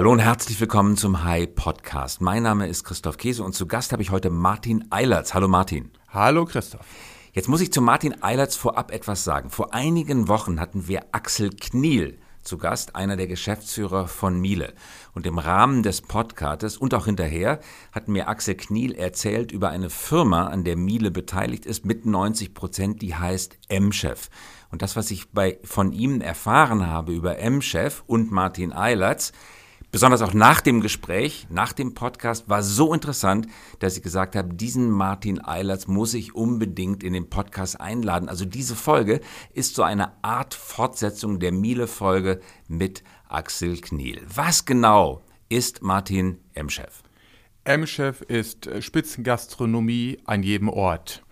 Hallo und herzlich willkommen zum Hi Podcast. Mein Name ist Christoph Käse und zu Gast habe ich heute Martin Eilertz. Hallo Martin. Hallo Christoph. Jetzt muss ich zu Martin Eilertz vorab etwas sagen. Vor einigen Wochen hatten wir Axel Kniel zu Gast, einer der Geschäftsführer von Miele. Und im Rahmen des Podcasts und auch hinterher hat mir Axel Kniel erzählt über eine Firma, an der Miele beteiligt ist, mit 90 Prozent, die heißt M-Chef. Und das, was ich bei, von ihm erfahren habe über M-Chef und Martin Eilertz, besonders auch nach dem Gespräch, nach dem Podcast, war so interessant, dass ich gesagt habe, diesen Martin Eilertz muss ich unbedingt in den Podcast einladen. Also diese Folge ist so eine Art Fortsetzung der Miele-Folge mit Axel Kniel. Was genau ist Martin M-Chef? M-Chef ist Spitzengastronomie an jedem Ort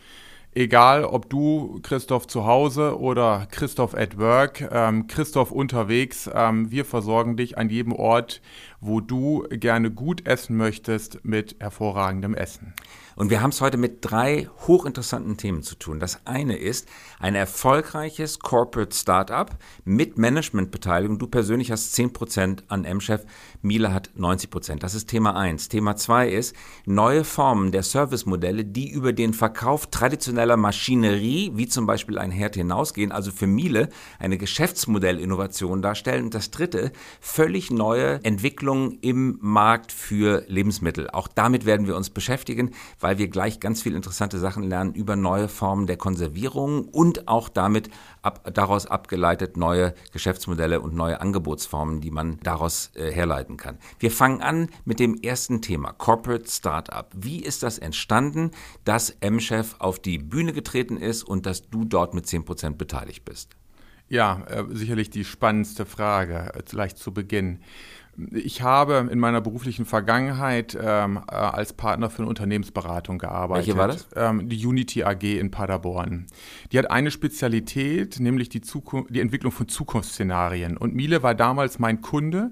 egal ob du Christoph zu Hause oder Christoph at Work, ähm, Christoph unterwegs, ähm, wir versorgen dich an jedem Ort, wo du gerne gut essen möchtest mit hervorragendem Essen. Und wir haben es heute mit drei hochinteressanten Themen zu tun. Das eine ist ein erfolgreiches Corporate Startup mit Managementbeteiligung. Du persönlich hast 10% an M-Chef, Miele hat 90%. Das ist Thema eins. Thema zwei ist neue Formen der Servicemodelle, die über den Verkauf traditioneller Maschinerie, wie zum Beispiel ein Herd hinausgehen, also für Miele eine Geschäftsmodellinnovation darstellen. Und das dritte, völlig neue Entwicklungen im Markt für Lebensmittel. Auch damit werden wir uns beschäftigen, weil weil wir gleich ganz viele interessante Sachen lernen über neue Formen der Konservierung und auch damit ab, daraus abgeleitet neue Geschäftsmodelle und neue Angebotsformen, die man daraus äh, herleiten kann. Wir fangen an mit dem ersten Thema, Corporate Startup. Wie ist das entstanden, dass M-Chef auf die Bühne getreten ist und dass du dort mit 10% beteiligt bist? Ja, äh, sicherlich die spannendste Frage, äh, gleich zu Beginn. Ich habe in meiner beruflichen Vergangenheit ähm, äh, als Partner für eine Unternehmensberatung gearbeitet. Welche war das? Ähm, die Unity AG in Paderborn. Die hat eine Spezialität, nämlich die, Zukunft, die Entwicklung von Zukunftsszenarien. Und Miele war damals mein Kunde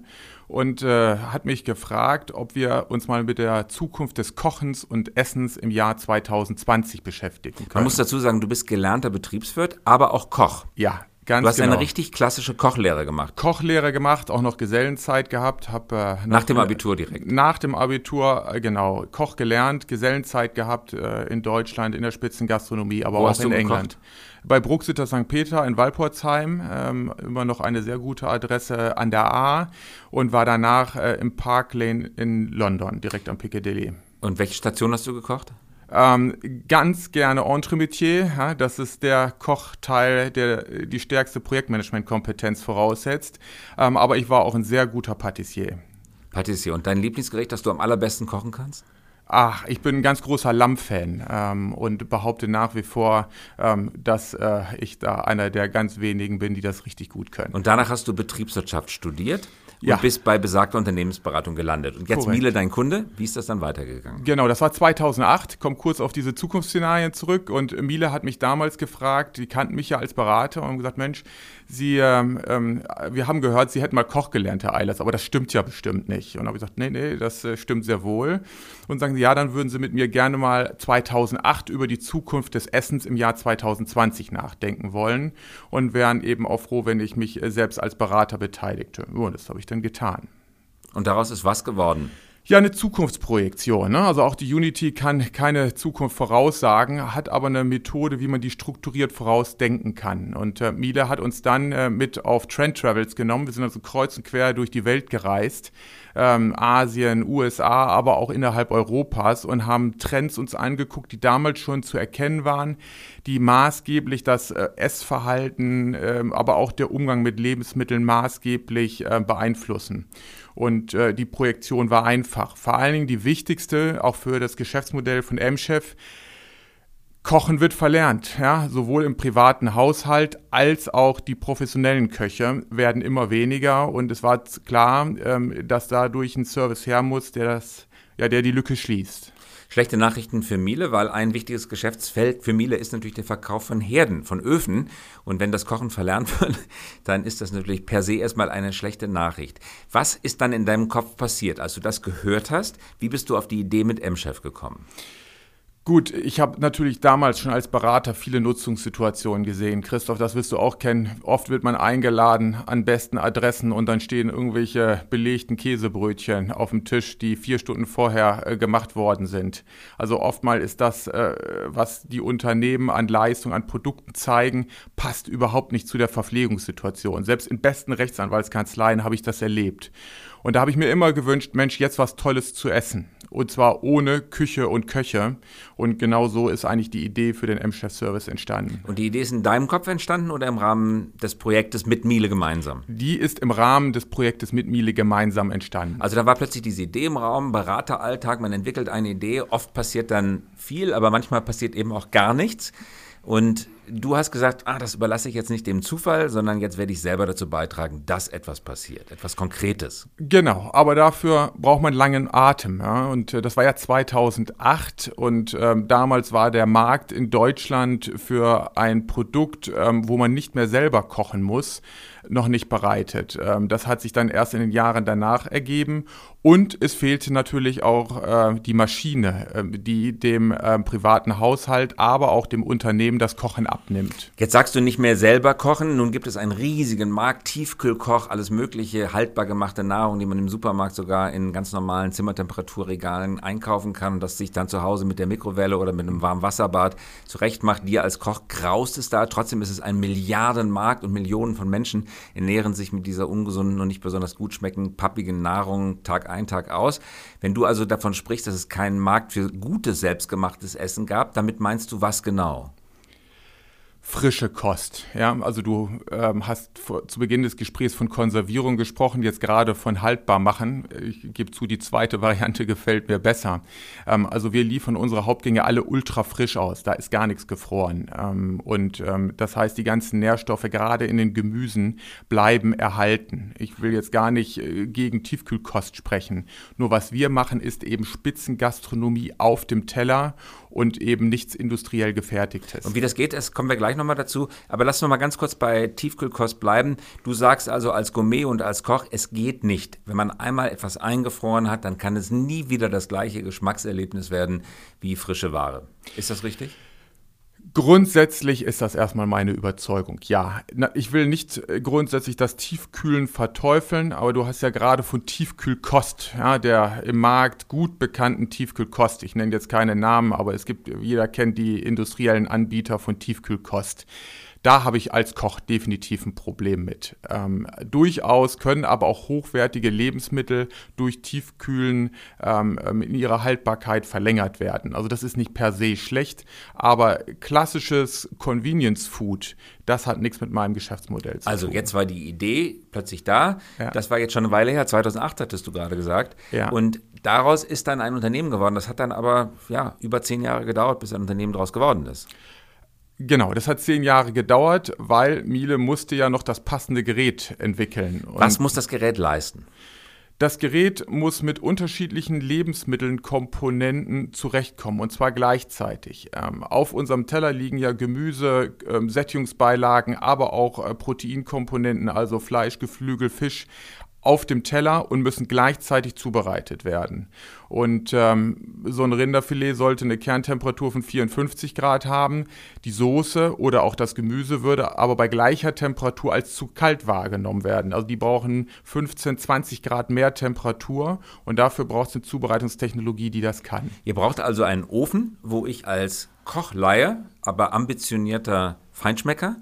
und äh, hat mich gefragt, ob wir uns mal mit der Zukunft des Kochens und Essens im Jahr 2020 beschäftigen können. Man muss dazu sagen, du bist gelernter Betriebswirt, aber auch Koch. Ja, Ganz du hast genau. eine richtig klassische Kochlehre gemacht. Kochlehre gemacht, auch noch Gesellenzeit gehabt. Hab, äh, nach, nach, dem Abitur direkt. Nach dem Abitur, äh, genau. Koch gelernt, Gesellenzeit gehabt äh, in Deutschland, in der Spitzengastronomie, aber Wo auch in England. Gekocht? Bei Bruxitter St. Peter in Walporzheim, ähm, immer noch eine sehr gute Adresse an der A und war danach äh, im Park Lane in London, direkt am Piccadilly. Und welche Station hast du gekocht? Ähm, ganz gerne Entremetier, ja, das ist der Kochteil, der die stärkste Projektmanagement-Kompetenz voraussetzt. Ähm, aber ich war auch ein sehr guter Patissier. Patissier. Und dein Lieblingsgericht, das du am allerbesten kochen kannst? Ach, ich bin ein ganz großer Lamm-Fan ähm, und behaupte nach wie vor, ähm, dass äh, ich da einer der ganz wenigen bin, die das richtig gut können. Und danach hast du Betriebswirtschaft studiert? Und ja. bist bei besagter Unternehmensberatung gelandet. Und jetzt Korrekt. Miele, dein Kunde, wie ist das dann weitergegangen? Genau, das war 2008, komme kurz auf diese Zukunftsszenarien zurück und Miele hat mich damals gefragt, die kannten mich ja als Berater und haben gesagt, Mensch, Sie, ähm, ähm, wir haben gehört, Sie hätten mal Koch gelernt, Herr Eilers, aber das stimmt ja bestimmt nicht. Und habe ich gesagt, nee, nee, das äh, stimmt sehr wohl. Und sagen Sie, ja, dann würden Sie mit mir gerne mal 2008 über die Zukunft des Essens im Jahr 2020 nachdenken wollen und wären eben auch froh, wenn ich mich äh, selbst als Berater beteiligte. Und das habe ich dann getan. Und daraus ist was geworden? Ja, eine Zukunftsprojektion. Ne? Also auch die Unity kann keine Zukunft voraussagen, hat aber eine Methode, wie man die strukturiert vorausdenken kann. Und äh, Miele hat uns dann äh, mit auf Trend Travels genommen. Wir sind also kreuz und quer durch die Welt gereist, ähm, Asien, USA, aber auch innerhalb Europas und haben Trends uns angeguckt, die damals schon zu erkennen waren, die maßgeblich das äh, Essverhalten, äh, aber auch der Umgang mit Lebensmitteln maßgeblich äh, beeinflussen. Und äh, die Projektion war einfach. Vor allen Dingen die wichtigste, auch für das Geschäftsmodell von M-Chef, Kochen wird verlernt, ja, sowohl im privaten Haushalt als auch die professionellen Köche werden immer weniger und es war klar, ähm, dass dadurch ein Service her muss, der das, ja, der die Lücke schließt. Schlechte Nachrichten für Miele, weil ein wichtiges Geschäftsfeld für Miele ist natürlich der Verkauf von Herden, von Öfen. Und wenn das Kochen verlernt wird, dann ist das natürlich per se erstmal eine schlechte Nachricht. Was ist dann in deinem Kopf passiert, als du das gehört hast? Wie bist du auf die Idee mit M-Chef gekommen? Gut, ich habe natürlich damals schon als Berater viele Nutzungssituationen gesehen. Christoph, das wirst du auch kennen. Oft wird man eingeladen an besten Adressen und dann stehen irgendwelche belegten Käsebrötchen auf dem Tisch, die vier Stunden vorher äh, gemacht worden sind. Also oftmal ist das, äh, was die Unternehmen an Leistung, an Produkten zeigen, passt überhaupt nicht zu der Verpflegungssituation. Selbst in besten Rechtsanwaltskanzleien habe ich das erlebt. Und da habe ich mir immer gewünscht, Mensch, jetzt was Tolles zu essen. Und zwar ohne Küche und Köche. Und genau so ist eigentlich die Idee für den M-Chef-Service entstanden. Und die Idee ist in deinem Kopf entstanden oder im Rahmen des Projektes mit Miele gemeinsam? Die ist im Rahmen des Projektes mit Miele gemeinsam entstanden. Also da war plötzlich diese Idee im Raum, Berateralltag, man entwickelt eine Idee, oft passiert dann viel, aber manchmal passiert eben auch gar nichts. Und du hast gesagt, ah, das überlasse ich jetzt nicht dem Zufall, sondern jetzt werde ich selber dazu beitragen, dass etwas passiert, etwas Konkretes. Genau, aber dafür braucht man langen Atem. Ja? Und äh, das war ja 2008 und ähm, damals war der Markt in Deutschland für ein Produkt, ähm, wo man nicht mehr selber kochen muss, noch nicht bereitet. Ähm, das hat sich dann erst in den Jahren danach ergeben. Und es fehlte natürlich auch äh, die Maschine, äh, die dem äh, privaten Haushalt, aber auch dem Unternehmen das Kochen abnimmt. Jetzt sagst du nicht mehr selber kochen. Nun gibt es einen riesigen Markt, Tiefkühlkoch, alles mögliche, haltbar gemachte Nahrung, die man im Supermarkt sogar in ganz normalen Zimmertemperaturregalen einkaufen kann das sich dann zu Hause mit der Mikrowelle oder mit einem warmen Wasserbad zurecht macht. Dir als Koch graust es da. Trotzdem ist es ein Milliardenmarkt und Millionen von Menschen ernähren sich mit dieser ungesunden und nicht besonders gut schmeckenden, pappigen Nahrung Tag ein, Tag aus. Wenn du also davon sprichst, dass es keinen Markt für gutes, selbstgemachtes Essen gab, damit meinst du was genau? Frische Kost. Ja, also du ähm, hast vor, zu Beginn des Gesprächs von Konservierung gesprochen, jetzt gerade von haltbar machen. Ich gebe zu, die zweite Variante gefällt mir besser. Ähm, also wir liefern unsere Hauptgänge alle ultra frisch aus. Da ist gar nichts gefroren. Ähm, und ähm, das heißt, die ganzen Nährstoffe gerade in den Gemüsen bleiben erhalten. Ich will jetzt gar nicht äh, gegen Tiefkühlkost sprechen. Nur was wir machen, ist eben Spitzengastronomie auf dem Teller und eben nichts industriell gefertigtes. Und wie das geht, das kommen wir gleich nochmal dazu. Aber lass uns mal ganz kurz bei Tiefkühlkost bleiben. Du sagst also als Gourmet und als Koch, es geht nicht. Wenn man einmal etwas eingefroren hat, dann kann es nie wieder das gleiche Geschmackserlebnis werden wie frische Ware. Ist das richtig? Grundsätzlich ist das erstmal meine Überzeugung. Ja, ich will nicht äh, grundsätzlich das Tiefkühlen verteufeln, aber du hast ja gerade von Tiefkühlkost, ja, der im Markt gut bekannten Tiefkühlkost. Ich nenne jetzt keine Namen, aber es gibt, jeder kennt die industriellen Anbieter von Tiefkühlkost da habe ich als Koch definitiv ein Problem mit. Ähm, durchaus können aber auch hochwertige Lebensmittel durch Tiefkühlen ähm, ähm, in ihrer Haltbarkeit verlängert werden. Also das ist nicht per se schlecht, aber klassisches Convenience Food, das hat nichts mit meinem Geschäftsmodell zu also tun. Also jetzt war die Idee plötzlich da. Ja. Das war jetzt schon eine Weile her, 2008 hattest du gerade gesagt. Ja. Und daraus ist dann ein Unternehmen geworden. Das hat dann aber ja, über zehn Jahre gedauert, bis ein Unternehmen daraus geworden ist. Genau, das hat zehn Jahre gedauert, weil Miele musste ja noch das passende Gerät entwickeln. Und Was muss das Gerät leisten? Das Gerät muss mit unterschiedlichen Lebensmitteln, Komponenten zurechtkommen und zwar gleichzeitig. Ähm, auf unserem Teller liegen ja Gemüse, ähm, Sättigungsbeilagen, aber auch äh, Proteinkomponenten, also Fleisch, Geflügel, Fisch auf dem Teller und müssen gleichzeitig zubereitet werden. Und ähm, so ein Rinderfilet sollte eine Kerntemperatur von 54 Grad haben. Die Soße oder auch das Gemüse würde aber bei gleicher Temperatur als zu kalt wahrgenommen werden. Also die brauchen 15, 20 Grad mehr Temperatur und dafür braucht es eine Zubereitungstechnologie, die das kann. Ihr braucht also einen Ofen, wo ich als Kochleihe, aber ambitionierter Feinschmecker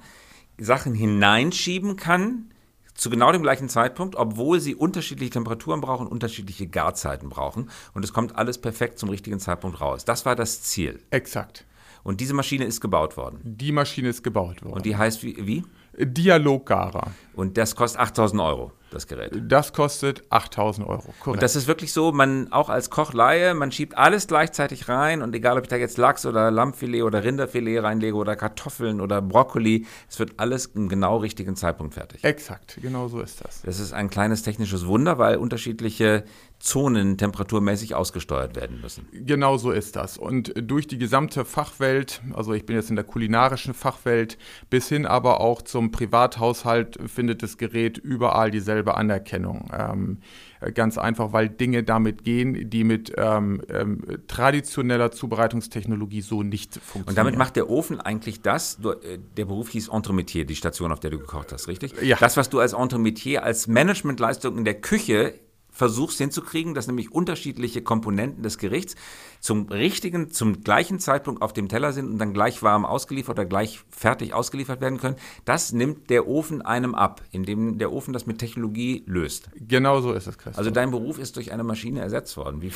Sachen hineinschieben kann, zu genau dem gleichen Zeitpunkt, obwohl sie unterschiedliche Temperaturen brauchen, unterschiedliche Garzeiten brauchen. Und es kommt alles perfekt zum richtigen Zeitpunkt raus. Das war das Ziel. Exakt. Und diese Maschine ist gebaut worden. Die Maschine ist gebaut worden. Und die heißt wie? wie? Dialoggarer. Und das kostet 8000 Euro das Gerät. Das kostet 8000 Euro. Korrekt. Und das ist wirklich so, man auch als Kochleihe, man schiebt alles gleichzeitig rein und egal, ob ich da jetzt Lachs oder Lammfilet oder Rinderfilet reinlege oder Kartoffeln oder Brokkoli, es wird alles im genau richtigen Zeitpunkt fertig. Exakt, genau so ist das. Das ist ein kleines technisches Wunder, weil unterschiedliche Zonen temperaturmäßig ausgesteuert werden müssen. Genau so ist das. Und durch die gesamte Fachwelt, also ich bin jetzt in der kulinarischen Fachwelt, bis hin aber auch zum Privathaushalt findet das Gerät überall dieselbe Anerkennung. Ähm, ganz einfach, weil Dinge damit gehen, die mit ähm, ähm, traditioneller Zubereitungstechnologie so nicht funktionieren. Und damit macht der Ofen eigentlich das, du, äh, der Beruf hieß Entremetier, die Station, auf der du gekocht hast, richtig? Ja. Das, was du als Entremetier, als Managementleistung in der Küche versuchst hinzukriegen, dass nämlich unterschiedliche Komponenten des Gerichts zum richtigen, zum gleichen Zeitpunkt auf dem Teller sind und dann gleich warm ausgeliefert oder gleich fertig ausgeliefert werden können. Das nimmt der Ofen einem ab, indem der Ofen das mit Technologie löst. Genau so ist es, Christoph. Also dein Beruf ist durch eine Maschine ersetzt worden. Wie,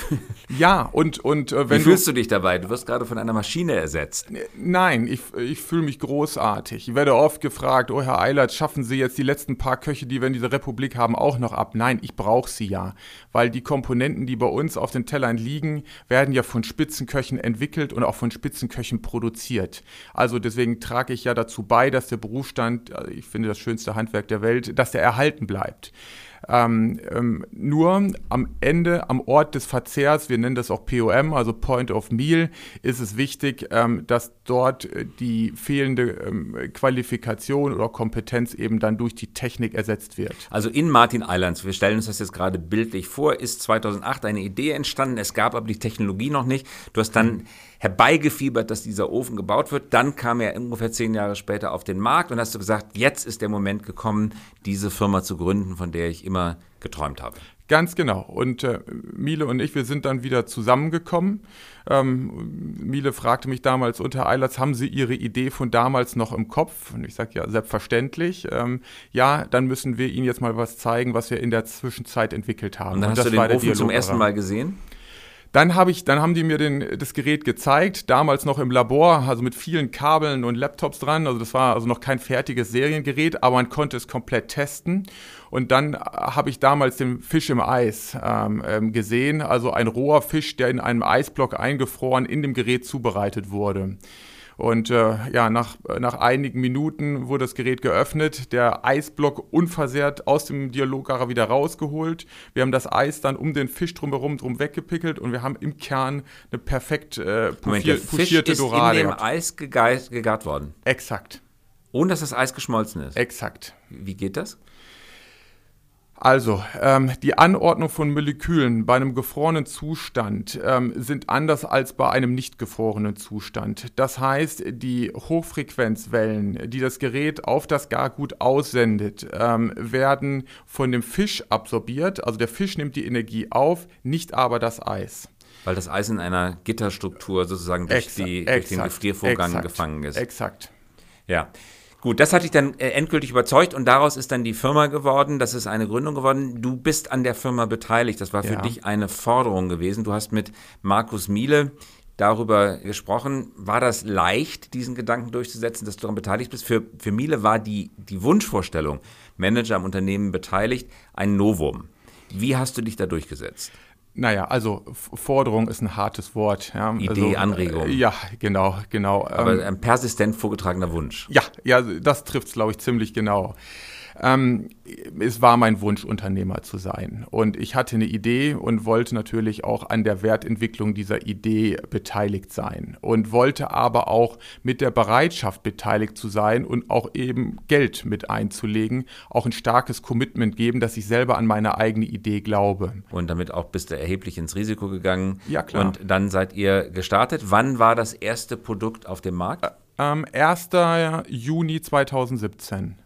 ja, und, und äh, wenn Wie fühlst du, du dich dabei? Du wirst gerade von einer Maschine ersetzt. Nein, ich, ich fühle mich großartig. Ich werde oft gefragt, oh Herr Eilert, schaffen Sie jetzt die letzten paar Köche, die wir in dieser Republik haben, auch noch ab? Nein, ich brauche sie ja weil die Komponenten, die bei uns auf den Tellern liegen, werden ja von Spitzenköchen entwickelt und auch von Spitzenköchen produziert. Also deswegen trage ich ja dazu bei, dass der Berufsstand, also ich finde das schönste Handwerk der Welt, dass der erhalten bleibt. Ähm, ähm, nur am Ende, am Ort des Verzehrs, wir nennen das auch POM, also Point of Meal, ist es wichtig, ähm, dass dort äh, die fehlende ähm, Qualifikation oder Kompetenz eben dann durch die Technik ersetzt wird. Also in Martin Islands, wir stellen uns das jetzt gerade bildlich vor, ist 2008 eine Idee entstanden, es gab aber die Technologie noch nicht. Du hast dann herbeigefiebert, dass dieser Ofen gebaut wird. Dann kam er ungefähr zehn Jahre später auf den Markt und hast du gesagt, jetzt ist der Moment gekommen, diese Firma zu gründen, von der ich immer geträumt habe. Ganz genau. Und äh, Miele und ich, wir sind dann wieder zusammengekommen. Ähm, Miele fragte mich damals unter Eilerts, haben Sie Ihre Idee von damals noch im Kopf? Und ich sage, ja, selbstverständlich. Ähm, ja, dann müssen wir Ihnen jetzt mal was zeigen, was wir in der Zwischenzeit entwickelt haben. Und dann und hast du den Ofen zum ersten Mal gesehen? Dann habe ich, dann haben die mir den, das Gerät gezeigt, damals noch im Labor, also mit vielen Kabeln und Laptops dran. Also das war also noch kein fertiges Seriengerät, aber man konnte es komplett testen. Und dann habe ich damals den Fisch im Eis ähm, ähm, gesehen, also ein roher Fisch, der in einem Eisblock eingefroren in dem Gerät zubereitet wurde. Und äh, ja, nach, nach einigen Minuten wurde das Gerät geöffnet, der Eisblock unversehrt aus dem Dialoggarer wieder rausgeholt. Wir haben das Eis dann um den Fisch drumherum drum weggepickelt und wir haben im Kern eine perfekt äh, Moment, der Fisch ist Dorade. in dem Eis gegart worden? Exakt. Ohne dass das Eis geschmolzen ist? Exakt. Wie geht das? Also, ähm, die Anordnung von Molekülen bei einem gefrorenen Zustand ähm, sind anders als bei einem nicht gefrorenen Zustand. Das heißt, die Hochfrequenzwellen, die das Gerät auf das Gargut aussendet, ähm, werden von dem Fisch absorbiert. Also der Fisch nimmt die Energie auf, nicht aber das Eis. Weil das Eis in einer Gitterstruktur sozusagen durch, exakt, die, durch exakt, den Gefriervorgang exakt, gefangen ist. Exakt. Ja. Gut, das hat dich dann äh, endgültig überzeugt und daraus ist dann die Firma geworden, das ist eine Gründung geworden. Du bist an der Firma beteiligt, das war für ja. dich eine Forderung gewesen. Du hast mit Markus Miele darüber gesprochen. War das leicht, diesen Gedanken durchzusetzen, dass du daran beteiligt bist? Für, für Miele war die, die Wunschvorstellung, Manager am Unternehmen beteiligt, ein Novum. Wie hast du dich da durchgesetzt? Naja, also Forderung ist ein hartes Wort. Ja. Idee, also, Anregung. Ja, genau, genau. Aber ähm, ein persistent vorgetragener Wunsch. Ja, ja, das trifft es, glaube ich, ziemlich genau. Ähm, es war mein Wunsch, Unternehmer zu sein. Und ich hatte eine Idee und wollte natürlich auch an der Wertentwicklung dieser Idee beteiligt sein. Und wollte aber auch mit der Bereitschaft beteiligt zu sein und auch eben Geld mit einzulegen, auch ein starkes Commitment geben, dass ich selber an meine eigene Idee glaube. Und damit auch bist du erheblich ins Risiko gegangen. Ja, klar. Und dann seid ihr gestartet. Wann war das erste Produkt auf dem Markt? Ähm, 1. Juni 2017.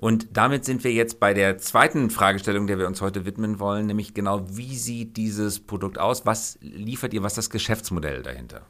Und damit sind wir jetzt bei der zweiten Fragestellung, der wir uns heute widmen wollen, nämlich genau, wie sieht dieses Produkt aus? Was liefert ihr? Was ist das Geschäftsmodell dahinter?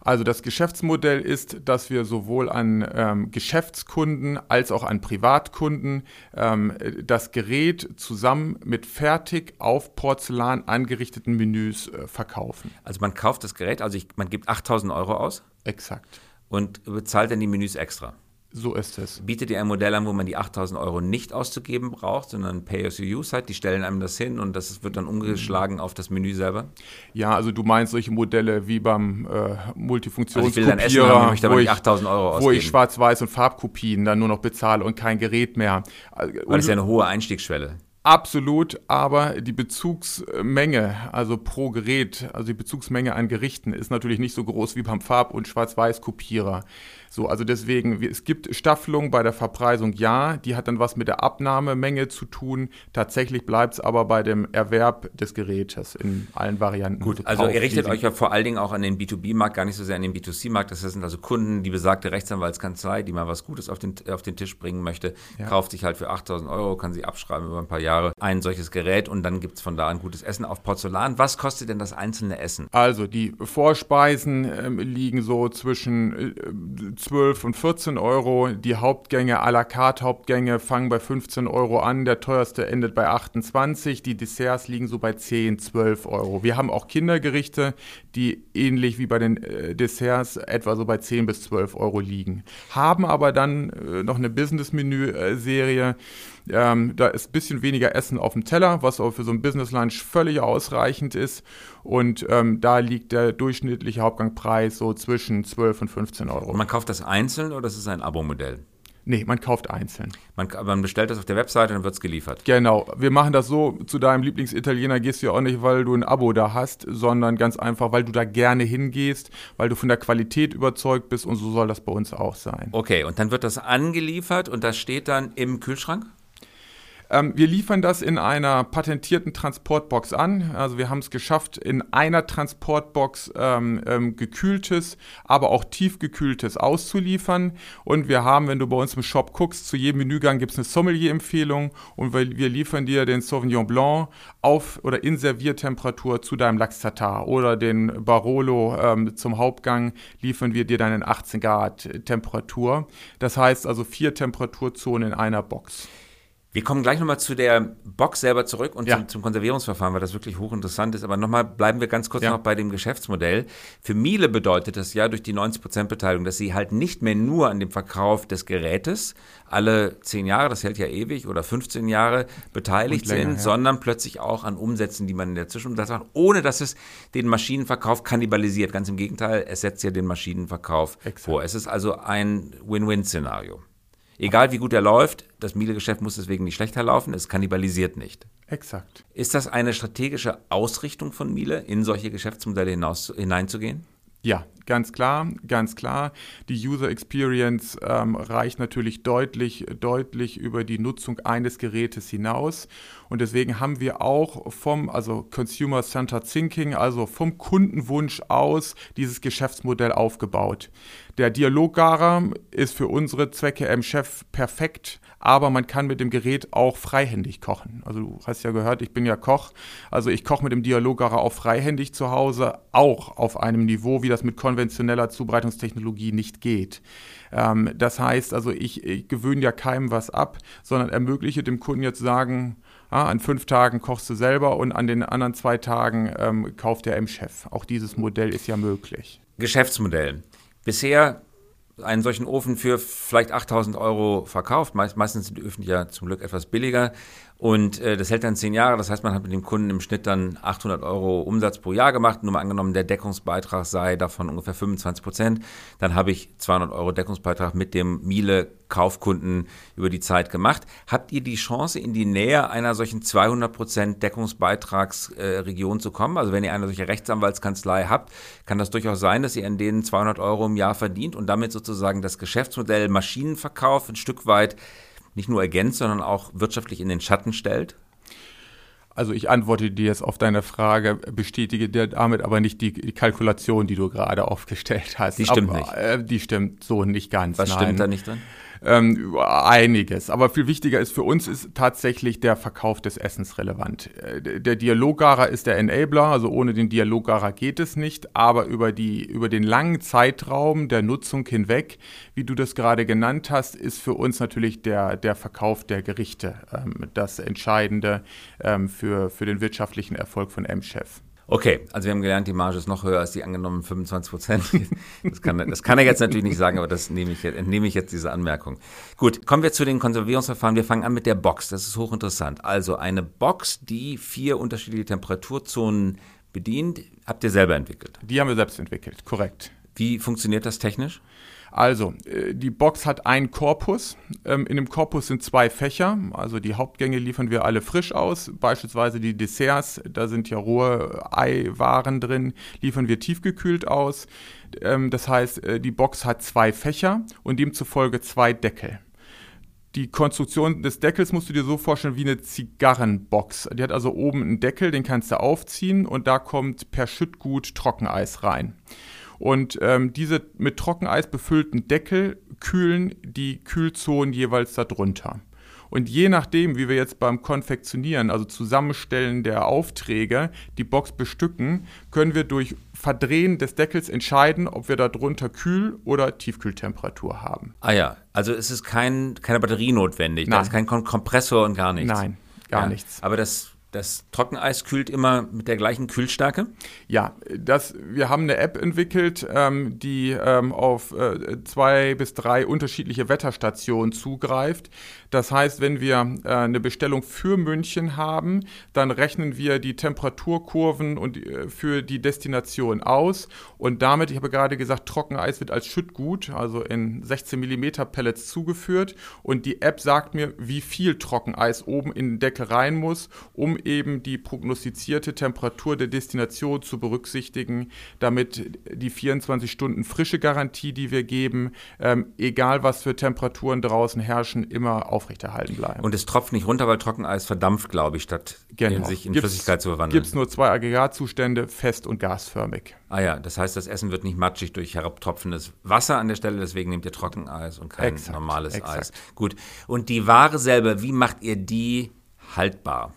Also das Geschäftsmodell ist, dass wir sowohl an ähm, Geschäftskunden als auch an Privatkunden ähm, das Gerät zusammen mit fertig auf Porzellan angerichteten Menüs äh, verkaufen. Also man kauft das Gerät, also ich, man gibt 8000 Euro aus? Exakt. Und bezahlt dann die Menüs extra? So ist es. Bietet ihr ein Modell an, wo man die 8000 Euro nicht auszugeben braucht, sondern Pay-as-you-use hat? Die stellen einem das hin und das wird dann umgeschlagen auf das Menü selber? Ja, also du meinst solche Modelle wie beim äh, Multifunktionskopierer, also ich will dann Essen haben, wo, ich, 8000 Euro ausgeben. wo ich Schwarz-Weiß und Farbkopien dann nur noch bezahle und kein Gerät mehr. Weil es ja eine hohe Einstiegsschwelle. Absolut, aber die Bezugsmenge, also pro Gerät, also die Bezugsmenge an Gerichten ist natürlich nicht so groß wie beim Farb- und Schwarz-Weiß-Kopierer. So, also deswegen, es gibt Staffelung bei der Verpreisung, ja, die hat dann was mit der Abnahmemenge zu tun. Tatsächlich bleibt es aber bei dem Erwerb des Gerätes in allen Varianten. Gut, also ihr richtet euch ja vor allen Dingen auch an den B2B-Markt, gar nicht so sehr an den B2C-Markt. Das sind also Kunden, die besagte Rechtsanwaltskanzlei, die mal was Gutes auf den, auf den Tisch bringen möchte, ja. kauft sich halt für 8000 Euro, kann sie abschreiben über ein paar Jahre ein solches Gerät und dann gibt es von da an gutes Essen auf Porzellan. Was kostet denn das einzelne Essen? Also die Vorspeisen äh, liegen so zwischen äh, 12 und 14 Euro. Die Hauptgänge, à la carte Hauptgänge fangen bei 15 Euro an. Der teuerste endet bei 28. Die Desserts liegen so bei 10, 12 Euro. Wir haben auch Kindergerichte, die ähnlich wie bei den äh, Desserts etwa so bei 10 bis 12 Euro liegen. Haben aber dann äh, noch eine Business-Menü-Serie. Ähm, da ist ein bisschen weniger Essen auf dem Teller, was auch für so ein Business Lunch völlig ausreichend ist. Und ähm, da liegt der durchschnittliche Hauptgangpreis so zwischen 12 und 15 Euro. Und man kauft das einzeln oder ist es ein Abo-Modell? Nee, man kauft einzeln. Man, man bestellt das auf der Webseite und dann wird es geliefert. Genau. Wir machen das so, zu deinem Lieblingsitaliener gehst du ja auch nicht, weil du ein Abo da hast, sondern ganz einfach, weil du da gerne hingehst, weil du von der Qualität überzeugt bist und so soll das bei uns auch sein. Okay, und dann wird das angeliefert und das steht dann im Kühlschrank? Ähm, wir liefern das in einer patentierten Transportbox an. Also wir haben es geschafft, in einer Transportbox ähm, ähm, gekühltes, aber auch tiefgekühltes auszuliefern. Und wir haben, wenn du bei uns im Shop guckst, zu jedem Menügang gibt es eine Sommelier-Empfehlung und wir, wir, liefern dir den Sauvignon Blanc auf oder in Serviertemperatur zu deinem Lachs Tatar oder den Barolo ähm, zum Hauptgang liefern wir dir dann in 18 Grad Temperatur. Das heißt also vier Temperaturzonen in einer Box. Wir kommen gleich nochmal zu der Box selber zurück und ja. zum, zum, Konservierungsverfahren, weil das wirklich hochinteressant ist. Aber nochmal bleiben wir ganz kurz ja. noch bei dem Geschäftsmodell. Für Miele bedeutet das ja durch die 90% Beteiligung, dass sie halt nicht mehr nur an dem Verkauf des Gerätes alle 10 Jahre, das hält ja ewig, oder 15 Jahre beteiligt länger, sind, ja. sondern plötzlich auch an Umsätzen, die man in der Zwischenzeit macht, ohne dass es den Maschinenverkauf kannibalisiert. Ganz im Gegenteil, es setzt ja den Maschinenverkauf Exakt. vor. Es ist also ein Win-Win-Szenario. Egal wie gut er läuft, das Miele-Geschäft muss deswegen nicht schlechter laufen, es kannibalisiert nicht. Exakt. Ist das eine strategische Ausrichtung von Miele, in solche Geschäftsmodelle hinaus, hineinzugehen? Ja, ganz klar, ganz klar. Die User Experience ähm, reicht natürlich deutlich, deutlich über die Nutzung eines Gerätes hinaus. Und deswegen haben wir auch vom, also Consumer Centered Thinking, also vom Kundenwunsch aus dieses Geschäftsmodell aufgebaut. Der Dialoggarer ist für unsere Zwecke im Chef perfekt, aber man kann mit dem Gerät auch freihändig kochen. Also du hast ja gehört, ich bin ja Koch, also ich koche mit dem Dialoggarer auch freihändig zu Hause, auch auf einem Niveau, wie das mit konventioneller Zubereitungstechnologie nicht geht. Ähm, das heißt also, ich, ich gewöhne ja keinem was ab, sondern ermögliche dem Kunden jetzt sagen, ah, an fünf Tagen kochst du selber und an den anderen zwei Tagen ähm, kauft der M-Chef. Auch dieses Modell ist ja möglich. Geschäftsmodell bisher einen solchen Ofen für vielleicht 8000 Euro verkauft. Meist, meistens sind die Öfen ja zum Glück etwas billiger. Und äh, das hält dann zehn Jahre. Das heißt, man hat mit dem Kunden im Schnitt dann 800 Euro Umsatz pro Jahr gemacht. Nur mal angenommen, der Deckungsbeitrag sei davon ungefähr 25 Prozent. Dann habe ich 200 Euro Deckungsbeitrag mit dem Miele Kaufkunden über die Zeit gemacht. Habt ihr die Chance, in die Nähe einer solchen 200 Prozent Deckungsbeitragsregion äh, zu kommen? Also wenn ihr eine solche Rechtsanwaltskanzlei habt, kann das durchaus sein, dass ihr in denen 200 Euro im Jahr verdient und damit sozusagen das Geschäftsmodell Maschinenverkauf ein Stück weit nicht nur ergänzt, sondern auch wirtschaftlich in den Schatten stellt? Also ich antworte dir jetzt auf deine Frage, bestätige dir damit aber nicht die, die Kalkulation, die du gerade aufgestellt hast. Die stimmt aber, nicht. Äh, die stimmt so nicht ganz. Was nein. stimmt da nicht drin? Ähm, einiges. Aber viel wichtiger ist für uns ist tatsächlich der Verkauf des Essens relevant. Äh, der Dialoggarer ist der Enabler, also ohne den Dialoggarer geht es nicht, aber über, die, über den langen Zeitraum der Nutzung hinweg, wie du das gerade genannt hast, ist für uns natürlich der, der Verkauf der Gerichte ähm, das Entscheidende ähm, für, für den wirtschaftlichen Erfolg von M-Chef. Okay, also wir haben gelernt, die Marge ist noch höher als die angenommenen 25 Prozent. Das kann, das kann er jetzt natürlich nicht sagen, aber das nehme ich, entnehme ich jetzt diese Anmerkung. Gut, kommen wir zu den Konservierungsverfahren. Wir fangen an mit der Box. Das ist hochinteressant. Also eine Box, die vier unterschiedliche Temperaturzonen bedient, habt ihr selber entwickelt? Die haben wir selbst entwickelt, korrekt. Wie funktioniert das technisch? Also, äh, die Box hat einen Korpus. Ähm, in dem Korpus sind zwei Fächer. Also die Hauptgänge liefern wir alle frisch aus. Beispielsweise die Desserts, da sind ja rohe Eiwaren drin, liefern wir tiefgekühlt aus. Ähm, das heißt, äh, die Box hat zwei Fächer und demzufolge zwei Deckel die Konstruktion des Deckels musst du dir so vorstellen wie eine Zigarrenbox. Die hat also oben einen Deckel, den kannst du aufziehen und da kommt per Schüttgut Trockeneis rein. Und ähm, diese mit Trockeneis befüllten Deckel kühlen die Kühlzonen jeweils darunter. Und je nachdem, wie wir jetzt beim Konfektionieren, also Zusammenstellen der Aufträge, die Box bestücken, können wir durch Verdrehen des Deckels entscheiden, ob wir darunter Kühl- oder Tiefkühltemperatur haben. Ah ja, also es ist kein, keine Batterie notwendig, Nein. da ist kein Kompressor und gar nichts. Nein, gar ja. nichts. Aber das das Trockeneis kühlt immer mit der gleichen Kühlstärke? Ja, das, wir haben eine App entwickelt, ähm, die ähm, auf äh, zwei bis drei unterschiedliche Wetterstationen zugreift. Das heißt, wenn wir äh, eine Bestellung für München haben, dann rechnen wir die Temperaturkurven und, äh, für die Destination aus. Und damit, ich habe gerade gesagt, Trockeneis wird als Schüttgut, also in 16 mm Pellets zugeführt. Und die App sagt mir, wie viel Trockeneis oben in den Deckel rein muss, um eben die prognostizierte Temperatur der Destination zu berücksichtigen, damit die 24 Stunden frische Garantie, die wir geben, ähm, egal was für Temperaturen draußen herrschen, immer aufrechterhalten bleiben. Und es tropft nicht runter, weil Trockeneis verdampft, glaube ich, statt genau. sich in gibt's, Flüssigkeit zu verwandeln. Gibt es nur zwei Aggregatzustände, fest und gasförmig. Ah ja, das heißt, das Essen wird nicht matschig durch herabtropfendes Wasser an der Stelle, deswegen nehmt ihr Trockeneis und kein exakt, normales exakt. Eis. Gut. Und die Ware selber, wie macht ihr die haltbar?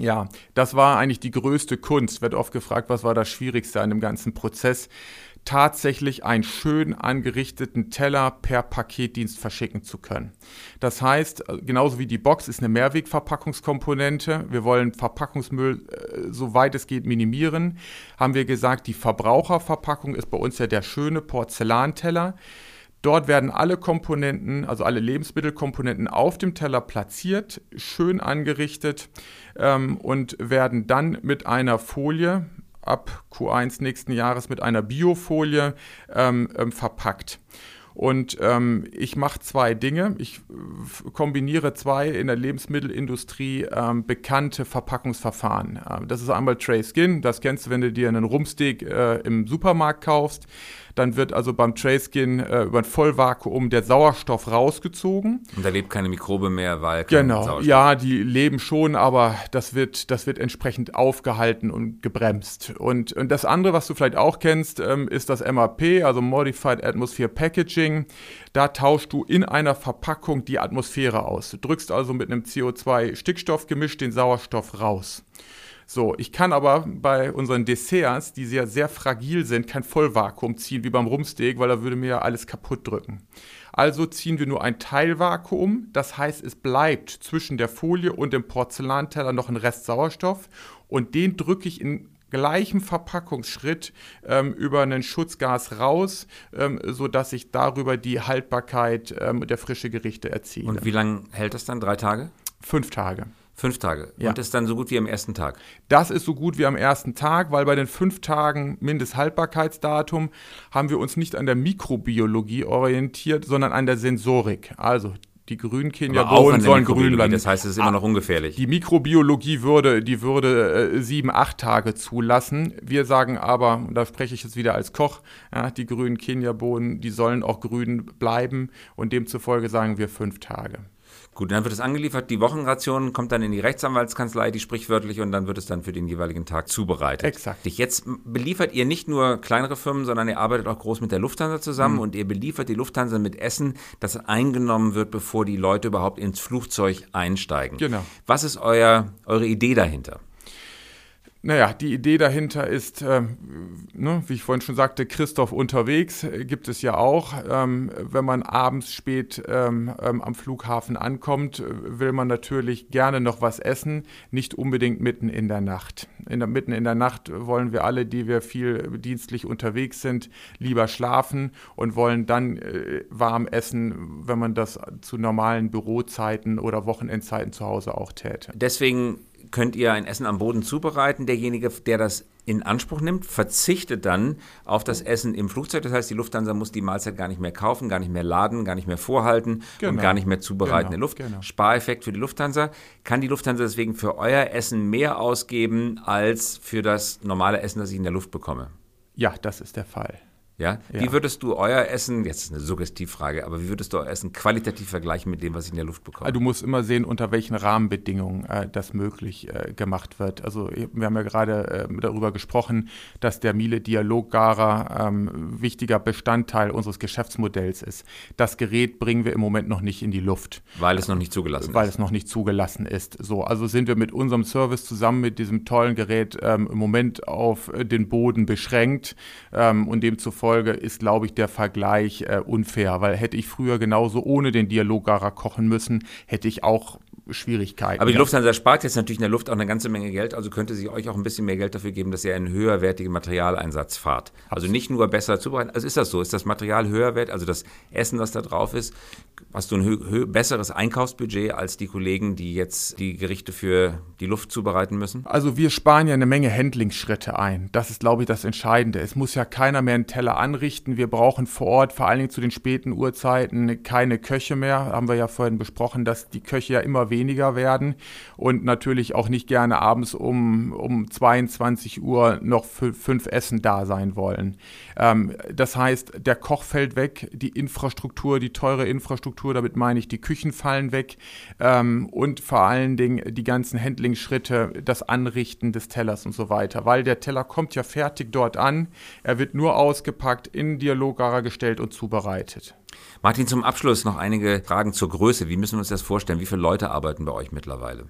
Ja, das war eigentlich die größte Kunst. Wird oft gefragt, was war das Schwierigste an dem ganzen Prozess? Tatsächlich einen schön angerichteten Teller per Paketdienst verschicken zu können. Das heißt, genauso wie die Box ist eine Mehrwegverpackungskomponente. Wir wollen Verpackungsmüll, äh, soweit es geht, minimieren. Haben wir gesagt, die Verbraucherverpackung ist bei uns ja der schöne Porzellanteller. Dort werden alle Komponenten, also alle Lebensmittelkomponenten auf dem Teller platziert, schön angerichtet ähm, und werden dann mit einer Folie ab Q1 nächsten Jahres mit einer Biofolie ähm, ähm, verpackt. Und ähm, ich mache zwei Dinge. Ich kombiniere zwei in der Lebensmittelindustrie ähm, bekannte Verpackungsverfahren. Ähm, das ist einmal Tray Skin, das kennst du, wenn du dir einen Rumsteak äh, im Supermarkt kaufst. Dann wird also beim Trayskin äh, über ein Vollvakuum der Sauerstoff rausgezogen. Und da lebt keine Mikrobe mehr, weil Genau, Sauerstoff. ja, die leben schon, aber das wird, das wird entsprechend aufgehalten und gebremst. Und, und das andere, was du vielleicht auch kennst, ähm, ist das MAP, also Modified Atmosphere Packaging. Da tauschst du in einer Verpackung die Atmosphäre aus. Du drückst also mit einem CO2-Stickstoffgemisch den Sauerstoff raus. So, ich kann aber bei unseren Desserts, die sehr, sehr fragil sind, kein Vollvakuum ziehen wie beim Rumsteak, weil da würde mir ja alles kaputt drücken. Also ziehen wir nur ein Teilvakuum, das heißt, es bleibt zwischen der Folie und dem Porzellanteller noch ein Rest Sauerstoff und den drücke ich in gleichem Verpackungsschritt ähm, über einen Schutzgas raus, ähm, sodass ich darüber die Haltbarkeit ähm, der frische Gerichte erziele. Und wie lange hält das dann? Drei Tage? Fünf Tage. Fünf Tage. Ja. Und das ist dann so gut wie am ersten Tag? Das ist so gut wie am ersten Tag, weil bei den fünf Tagen Mindesthaltbarkeitsdatum haben wir uns nicht an der Mikrobiologie orientiert, sondern an der Sensorik. Also die Grünkeniabohnen sollen grün bleiben. Das heißt, es ist immer noch ungefährlich. Die Mikrobiologie würde, die würde äh, sieben, acht Tage zulassen. Wir sagen aber, und da spreche ich jetzt wieder als Koch, ja, die grünen Keniabohnen, die sollen auch grün bleiben und demzufolge sagen wir fünf Tage. Gut, dann wird es angeliefert, die Wochenration kommt dann in die Rechtsanwaltskanzlei, die sprichwörtlich, und dann wird es dann für den jeweiligen Tag zubereitet. Exakt. Jetzt beliefert ihr nicht nur kleinere Firmen, sondern ihr arbeitet auch groß mit der Lufthansa zusammen mhm. und ihr beliefert die Lufthansa mit Essen, das eingenommen wird, bevor die Leute überhaupt ins Flugzeug einsteigen. Genau. Was ist euer, eure Idee dahinter? Naja, die Idee dahinter ist, ähm, ne, wie ich vorhin schon sagte, Christoph unterwegs äh, gibt es ja auch. Ähm, wenn man abends spät ähm, ähm am Flughafen ankommt, äh, will man natürlich gerne noch was essen, nicht unbedingt mitten in der Nacht. In der, mitten in der Nacht wollen wir alle, die wir viel dienstlich unterwegs sind, lieber schlafen und wollen dann äh, warm essen, wenn man das zu normalen Bürozeiten oder Wochenendzeiten zu Hause auch täte. Deswegen könnt ihr ein Essen am Boden zubereiten. Derjenige, der das in Anspruch nimmt, verzichtet dann auf das Essen im Flugzeug. Das heißt, die Lufthansa muss die Mahlzeit gar nicht mehr kaufen, gar nicht mehr laden, gar nicht mehr vorhalten genau. und gar nicht mehr zubereiten genau. in der Luft. Genau. Spareffekt für die Lufthansa. Kann die Lufthansa deswegen für euer Essen mehr ausgeben als für das normale Essen, das ich in der Luft bekomme? Ja, das ist der Fall. Ja? ja? Wie würdest du euer Essen, jetzt ist eine Suggestivfrage, aber wie würdest du euer Essen qualitativ vergleichen mit dem, was ich in der Luft bekomme? Du musst immer sehen, unter welchen Rahmenbedingungen äh, das möglich äh, gemacht wird. Also wir haben ja gerade äh, darüber gesprochen, dass der Miele Dialoggarer ähm, wichtiger Bestandteil unseres Geschäftsmodells ist. Das Gerät bringen wir im Moment noch nicht in die Luft. Weil es noch nicht zugelassen weil ist. Weil es noch nicht zugelassen ist. So, also sind wir mit unserem Service zusammen mit diesem tollen Gerät ähm, im Moment auf äh, den Boden beschränkt ähm, und demzufolge Folge ist, glaube ich, der Vergleich äh, unfair, weil hätte ich früher genauso ohne den Dialoggarer kochen müssen, hätte ich auch Schwierigkeiten. Aber die Lufthansa spart jetzt natürlich in der Luft auch eine ganze Menge Geld, also könnte sie euch auch ein bisschen mehr Geld dafür geben, dass ihr einen höherwertigen Materialeinsatz fahrt. Also nicht nur besser zubereiten. Also ist das so? Ist das Material höherwert, also das Essen, das da drauf ist? Hast du ein besseres Einkaufsbudget als die Kollegen, die jetzt die Gerichte für die Luft zubereiten müssen? Also wir sparen ja eine Menge Handlingsschritte ein. Das ist, glaube ich, das Entscheidende. Es muss ja keiner mehr einen Teller anrichten. Wir brauchen vor Ort, vor allen Dingen zu den späten Uhrzeiten, keine Köche mehr. Haben wir ja vorhin besprochen, dass die Köche ja immer weniger weniger werden und natürlich auch nicht gerne abends um, um 22 Uhr noch für fünf Essen da sein wollen. Ähm, das heißt, der Koch fällt weg, die Infrastruktur, die teure Infrastruktur, damit meine ich, die Küchen fallen weg ähm, und vor allen Dingen die ganzen Handlingsschritte, das Anrichten des Tellers und so weiter, weil der Teller kommt ja fertig dort an, er wird nur ausgepackt, in Dialoggarer gestellt und zubereitet. Martin, zum Abschluss noch einige Fragen zur Größe. Wie müssen wir uns das vorstellen? Wie viele Leute arbeiten bei euch mittlerweile?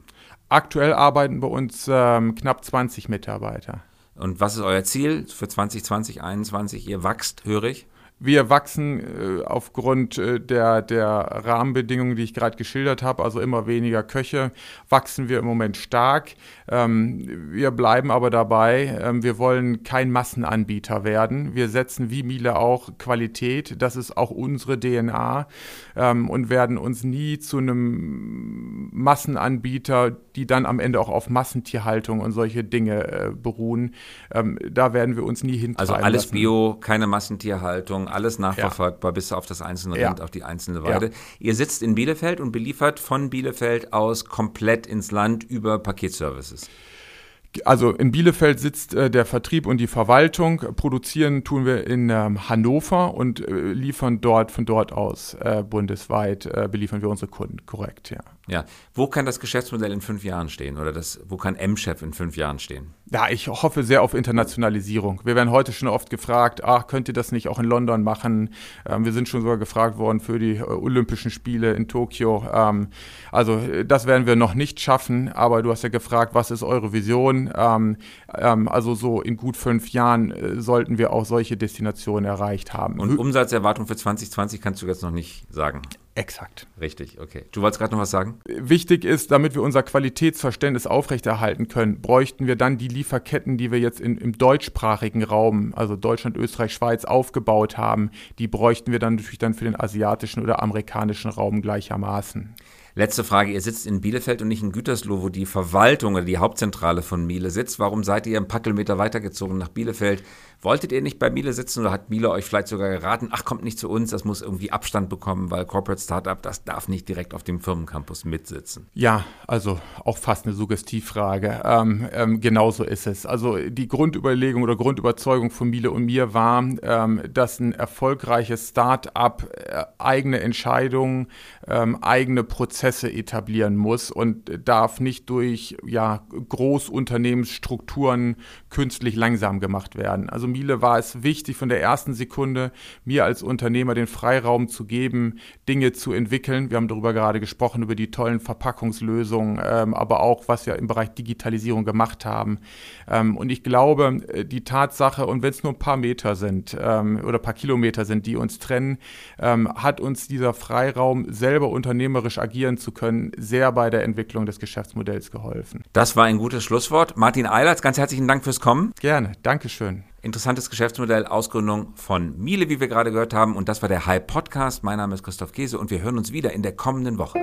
Aktuell arbeiten bei uns ähm, knapp 20 Mitarbeiter. Und was ist euer Ziel für 2020, 2021? Ihr wachst, höre ich? Wir wachsen äh, aufgrund äh, der, der Rahmenbedingungen, die ich gerade geschildert habe, also immer weniger Köche, wachsen wir im Moment stark. Ähm, wir bleiben aber dabei, ähm, wir wollen kein Massenanbieter werden. Wir setzen wie Miele auch Qualität, das ist auch unsere DNA ähm, und werden uns nie zu einem Massenanbieter, die dann am Ende auch auf Massentierhaltung und solche Dinge äh, beruhen. Ähm, da werden wir uns nie hintreiben Also alles lassen. Bio, keine Massentierhaltung alles nachverfolgbar ja. bis auf das einzelne ja. Rind, auf die einzelne Weide. Ja. Ihr sitzt in Bielefeld und beliefert von Bielefeld aus komplett ins Land über Paketservices. Also in Bielefeld sitzt äh, der Vertrieb und die Verwaltung. Produzieren tun wir in ähm, Hannover und äh, liefern dort von dort aus äh, bundesweit äh, beliefern wir unsere Kunden. Korrekt, ja. Ja. Wo kann das Geschäftsmodell in fünf Jahren stehen oder das, wo kann M-Chef in fünf Jahren stehen? Ja, ich hoffe sehr auf Internationalisierung. Wir werden heute schon oft gefragt, ach, könnt ihr das nicht auch in London machen? Ähm, wir sind schon sogar gefragt worden für die äh, Olympischen Spiele in Tokio. Ähm, also das werden wir noch nicht schaffen, aber du hast ja gefragt, was ist eure Vision? Ähm, ähm also so in gut fünf Jahren äh, sollten wir auch solche Destinationen erreicht haben. Und Umsatzerwartung für 2020 kannst du jetzt noch nicht sagen? Exakt. Richtig, okay. Du wolltest gerade noch was sagen? Wichtig ist, damit wir unser Qualitätsverständnis aufrechterhalten können, bräuchten wir dann die Lieferketten, die wir jetzt in, im deutschsprachigen Raum, also Deutschland, Österreich, Schweiz, aufgebaut haben, die bräuchten wir dann natürlich dann für den asiatischen oder amerikanischen Raum gleichermaßen. Letzte Frage, ihr sitzt in Bielefeld und nicht in Gütersloh, wo die Verwaltung oder die Hauptzentrale von Miele sitzt. Warum seid ihr ein paar Kilometer weitergezogen nach Bielefeld? Wolltet ihr nicht bei Miele sitzen oder hat Miele euch vielleicht sogar geraten, ach, kommt nicht zu uns, das muss irgendwie Abstand bekommen, weil Corporate Startup, das darf nicht direkt auf dem Firmencampus mitsitzen? Ja, also auch fast eine Suggestivfrage. Ähm, ähm, genauso ist es. Also die Grundüberlegung oder Grundüberzeugung von Miele und mir war, ähm, dass ein erfolgreiches Startup äh, eigene Entscheidungen, ähm, eigene Prozesse etablieren muss und darf nicht durch ja, Großunternehmensstrukturen künstlich langsam gemacht werden. Also Miele war es wichtig, von der ersten Sekunde mir als Unternehmer den Freiraum zu geben, Dinge zu entwickeln. Wir haben darüber gerade gesprochen, über die tollen Verpackungslösungen, ähm, aber auch, was wir im Bereich Digitalisierung gemacht haben. Ähm, und ich glaube, äh, die Tatsache, und wenn es nur ein paar Meter sind ähm, oder ein paar Kilometer sind, die uns trennen, ähm, hat uns dieser Freiraum, selber unternehmerisch agieren zu können, sehr bei der Entwicklung des Geschäftsmodells geholfen. Das war ein gutes Schlusswort. Martin Eilerts, ganz herzlichen Dank fürs Kommen. Gerne, Dankeschön. Interessantes Geschäftsmodell, Ausgründung von Miele, wie wir gerade gehört haben. Und das war der High Podcast. Mein Name ist Christoph Käse und wir hören uns wieder in der kommenden Woche.